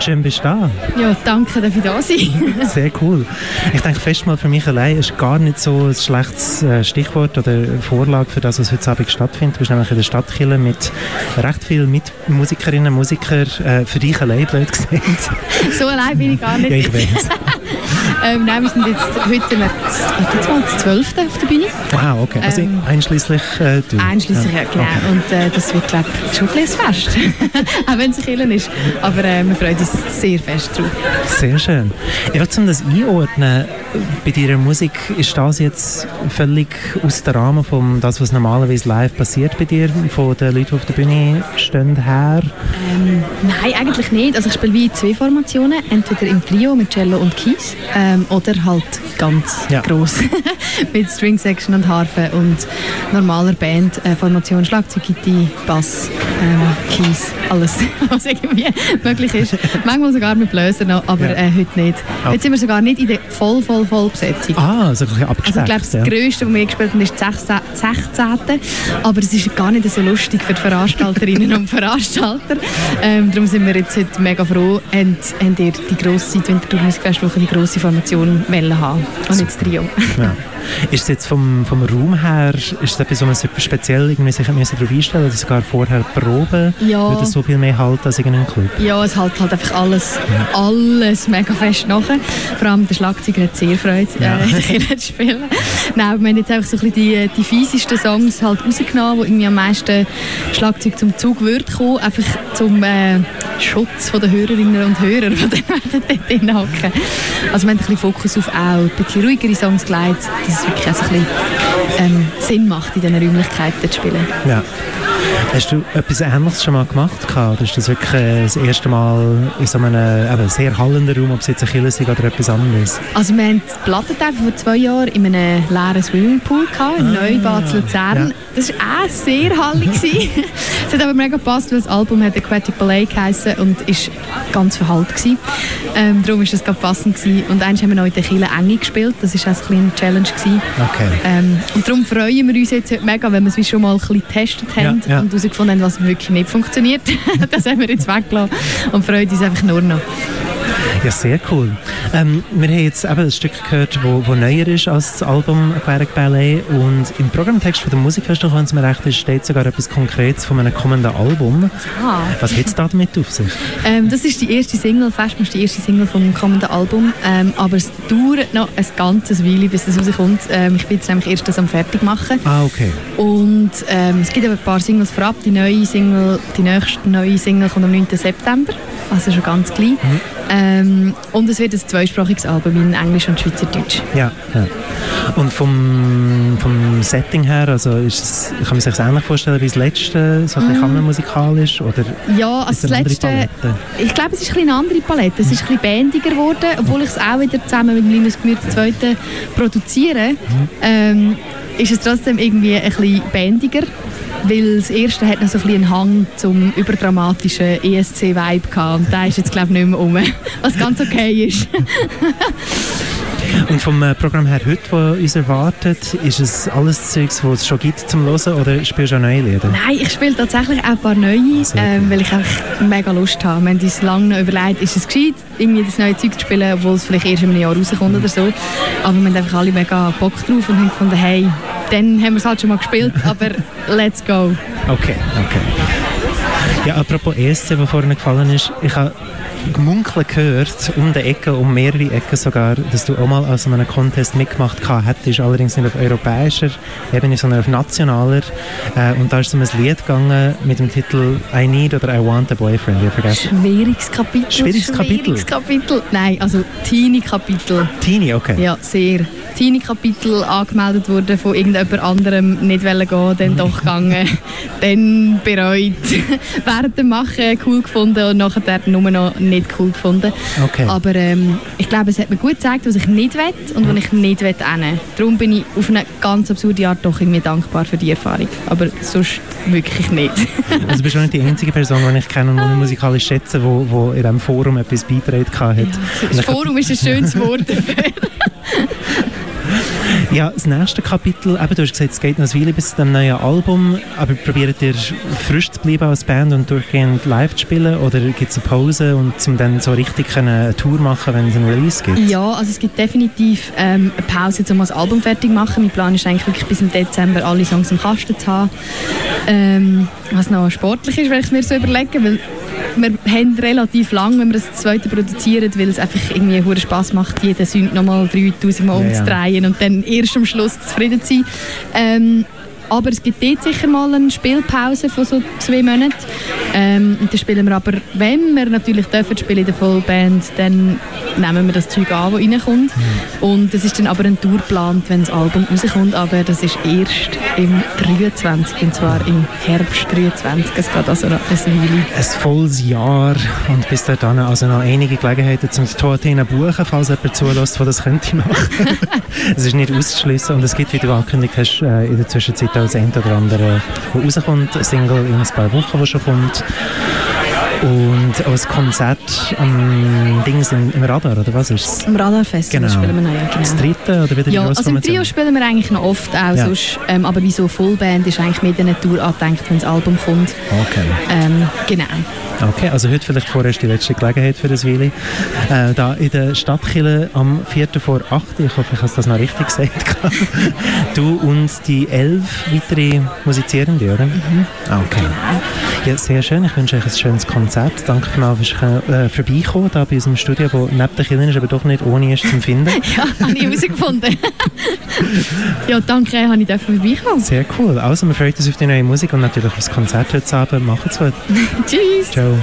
Schön bist du da. Ja, danke, dass ich da sein. Sehr cool. Ich denke, Festmahl für mich allein ist gar nicht so ein schlechtes äh, Stichwort oder Vorlage für das, was heute Abend stattfindet. Du bist nämlich in der Stadtkirche mit recht vielen Mitmusikerinnen und Musikern äh, für dich allein, blöd gesagt. so allein bin ich gar nicht. Ja, ich weiß. ähm, nein, wir sind jetzt heute wir das 12. auf der Bühne. Ah, okay. Also ähm, einschließlich äh, du. Einschließlich, ja, genau. Okay. Und äh, das wird, glaube ich, schon ein Fest. Auch wenn es Killen ist. Aber äh, wir freuen uns sehr fest drauf. Sehr schön. Ich will, um das einordnen, bei deiner Musik, ist das jetzt völlig aus dem Rahmen von das, was normalerweise live passiert bei dir, von den Leuten, die auf der Bühne stehen, her? Ähm, nein, eigentlich nicht. Also ich spiele wie zwei Formationen, entweder im Trio mit Cello und Keys ähm, oder halt ganz ja. groß mit String Section und Harfe und normaler Band, äh, Formation, Schlagzeug, Gitarre, Bass, ähm, Keys, alles, was irgendwie möglich ist. Manchmal sogar mit Bläser noch, aber ja. äh, heute nicht. Okay. Heute sind wir sogar nicht in der voll, voll, voll Besetzung. Ah, so ein bisschen Also ich glaube, das. Größte, was wir gespielt haben, ist das 16. Aber es ist gar nicht so lustig für die Veranstalterinnen und Veranstalter. Ähm, darum sind wir jetzt heute mega froh, haben, haben ihr die grosse, die Winterthur Musikfestwoche, die grosse Formation haben und nicht das Trio. Ja. Ist es jetzt vom, vom Raum her, ist es etwas, wo man sich speziell irgendwie sich darauf einstellen oder sogar vorher proben? Ja. Würde es so viel mehr halten als in einem Club? Ja, es hält halt einfach alles, ja. alles mega fest nachher. Vor allem der Schlagzeuger hat sehr Freude, ja. äh, zu spielen. Nein, wir haben jetzt einfach so ein bisschen die, die fiesesten Songs halt rausgenommen, wo irgendwie am meisten Schlagzeug zum Zug wird kommen, einfach zum äh, Schutz der Hörerinnen und Hörer, die dann dort drin hocken. Also wir haben ein bisschen Fokus auf auch ein bisschen ruhigere Songs gelegt, dass es wirklich ein bisschen ähm, Sinn macht, in diesen Räumlichkeiten zu spielen. Ja. Hast du etwas Ähnliches schon mal gemacht? Oder ist das wirklich äh, das erste Mal in so einem eben, sehr hallenden Raum, ob es jetzt ein Killer ist oder etwas anderes? Also wir hatten die Plattentag vor zwei Jahren in einem leeren Swimmingpool gehabt, in ah, Neubad Luzern. Ja. Das war auch sehr hallig. es hat aber mega gepasst, weil das Album hat Aquatic Ballet geheißen und ist ganz verhallt gewesen. Ähm, darum war das ganz passend gewesen. Und eins haben wir noch in der Kille Enge gespielt. Das war auch eine kleine Challenge gewesen. Okay. Ähm, und darum freuen wir uns jetzt heute mega, wenn wir es schon mal ein bisschen getestet haben ja, ja. Und herausgefunden haben, was wirklich nicht funktioniert. das haben wir jetzt weggelassen und freuen uns einfach nur noch. Ja, sehr cool. Ähm, wir haben jetzt eben ein Stück gehört, wo, wo neuer ist als das Album Aquaric Ballet und im Programmtext von der Musikfestival, wenn es mir recht ist, steht sogar etwas Konkretes von einem kommenden Album. Ah. Was hat es da damit auf sich? Ähm, das ist die erste Single, fast die erste Single vom kommenden Album, ähm, aber es dauert noch ein ganzes Weile, bis das rauskommt. Ähm, ich bin jetzt nämlich erst das am fertig machen. Ah, okay. Und ähm, es gibt aber ein paar Singles vorab. Die neue Single, die nächste neue Single kommt am 9. September, also schon ganz klein. Mhm. Ähm, und es wird ein zweisprachiges Album in Englisch und Schweizerdeutsch. Ja, ja. Und vom, vom Setting her, also ist es, kann man sich das ähnlich vorstellen wie das letzte, so ein bisschen mm. musikalisch oder Ja, also das letzte, ich glaube es ist ein eine andere Palette, es ist ein bisschen bändiger geworden, obwohl ich es auch wieder zusammen mit Linus Gemüse zweite produziere, mhm. ähm, ist es trotzdem irgendwie ein bisschen bändiger weil das erste hat noch so ein einen Hang zum überdramatischen ESC-Vibe gehabt und der ist jetzt glaube ich nicht mehr um, was ganz okay ist. Und vom äh, Programm her heute, das uns erwartet, ist es alles Zeugs, das es schon gibt zum Hören oder spielst du auch neue Lieder? Nein, ich spiele tatsächlich auch ein paar neue, ähm, weil ich einfach mega Lust habe. Wir haben uns lange noch überlegt, ist es gescheit, irgendwie das neue Zeug zu spielen, obwohl es vielleicht erst in einem Jahr rauskommt oder so. Aber wir haben einfach alle mega Bock drauf und haben gefunden, hey, dann haben wir es halt schon mal gespielt, aber let's go. Okay, okay. Ja, apropos ESC, was vorhin gefallen ist, ich habe Gemunkeln gehört, um die Ecke, um mehrere Ecken sogar, dass du auch mal an so einem Contest mitgemacht hättest, allerdings nicht auf europäischer Ebene, sondern auf nationaler. Äh, und da ist es um ein Lied gegangen mit dem Titel I Need oder I Want a Boyfriend. Ich vergessen. Schwieriges Kapitel. Schwieriges Kapitel? Schwieriges Kapitel. Nein, also Teenie-Kapitel. Teenie, okay. Ja, sehr. Teenie-Kapitel angemeldet wurde von irgendjemand anderem nicht gehen, dann doch gegangen, dann bereut, während dem Machen cool gefunden und nachher nur noch nicht cool gefunden. Okay. Aber ähm, ich glaube, es hat mir gut gezeigt, was ich nicht will und was ich nicht will. Darum bin ich auf eine ganz absurde Art doch irgendwie dankbar für die Erfahrung. Aber sonst wirklich nicht. also bist du nicht die einzige Person, die ich kenne und musikalisch schätze, wo, wo in diesem Forum etwas beitragen hat. Ja, das Forum ist ein schönes Wort dafür. Ja, das nächste Kapitel, eben, du hast gesagt, es geht noch eine Weile bis zu dem neuen Album, aber probiert ihr frisch zu bleiben als Band und durchgehend live zu spielen oder gibt es eine Pause und zum dann so richtig eine Tour machen, wenn es ein Release gibt? Ja, also es gibt definitiv ähm, eine Pause, um das Album fertig zu machen. Mein Plan ist eigentlich wirklich bis im Dezember alle Songs im Kasten zu haben. Ähm, was noch sportlich ist, wenn ich mir so überlege, weil wir haben relativ lang, wenn wir das zweite produzieren, weil es einfach irgendwie hohen Spaß macht, jeden Sünd nochmal 3000 Mal ja. umzudrehen und dann erst am Schluss zufrieden zu sein. Ähm, aber es gibt dort sicher mal eine Spielpause von so zwei Monaten. Ähm, und dann spielen wir aber, wenn wir natürlich dürfen spielen in der Vollband, dann nehmen wir das Zeug an, das reinkommt. Und es ist dann aber ein Tour geplant, wenn das Album rauskommt, aber das ist erst im 23, und zwar im Herbst 23. Es geht also noch eine Weile. Ein volles Jahr und bis dahin also noch einige Gelegenheiten zum Toathena buchen, falls jemand zulässt, der das könnte machen. es ist nicht auszuschließen und es gibt, wie du angekündigt hast, äh, in der Zwischenzeit auch das eine oder andere, wo rauskommt, ein Single in ein paar Wochen, das schon kommt. Und auch ein Konzert am Dings im, Radar, oder was ist es? Im Radarfest Genau. spielen wir noch, ja, Das genau. dritte oder wieder Ja, also im? Trio spielen wir eigentlich noch oft auch Ja. sonst, ähm, aber wie so Fullband ist eigentlich mit einer Tour angedenkt, wenn das Album kommt. Okay. Ähm, genau. Okay, also heute vielleicht vorerst die letzte Gelegenheit für das Weile. Äh, da in der Stadtkille am 4. vor 8. Ich hoffe, ich habe das noch richtig gesagt. du und die elf weitere Musizierende, oder? Mhm. Ah, Okay. Ja, sehr schön. Ich wünsche euch ein schönes Konzert. Danke vielmals fürs äh, Vorbeikommen da bei unserem Studio, das neben den Kindern ist, aber doch nicht ohne ist zum Finden. Ja, habe ich herausgefunden. ja, danke, habe ich dürfen vorbeikommen. Sehr cool. Also, wir freuen uns auf die neue Musik und natürlich auf das Konzert heute Abend. Macht's gut. Tschüss. Ciao.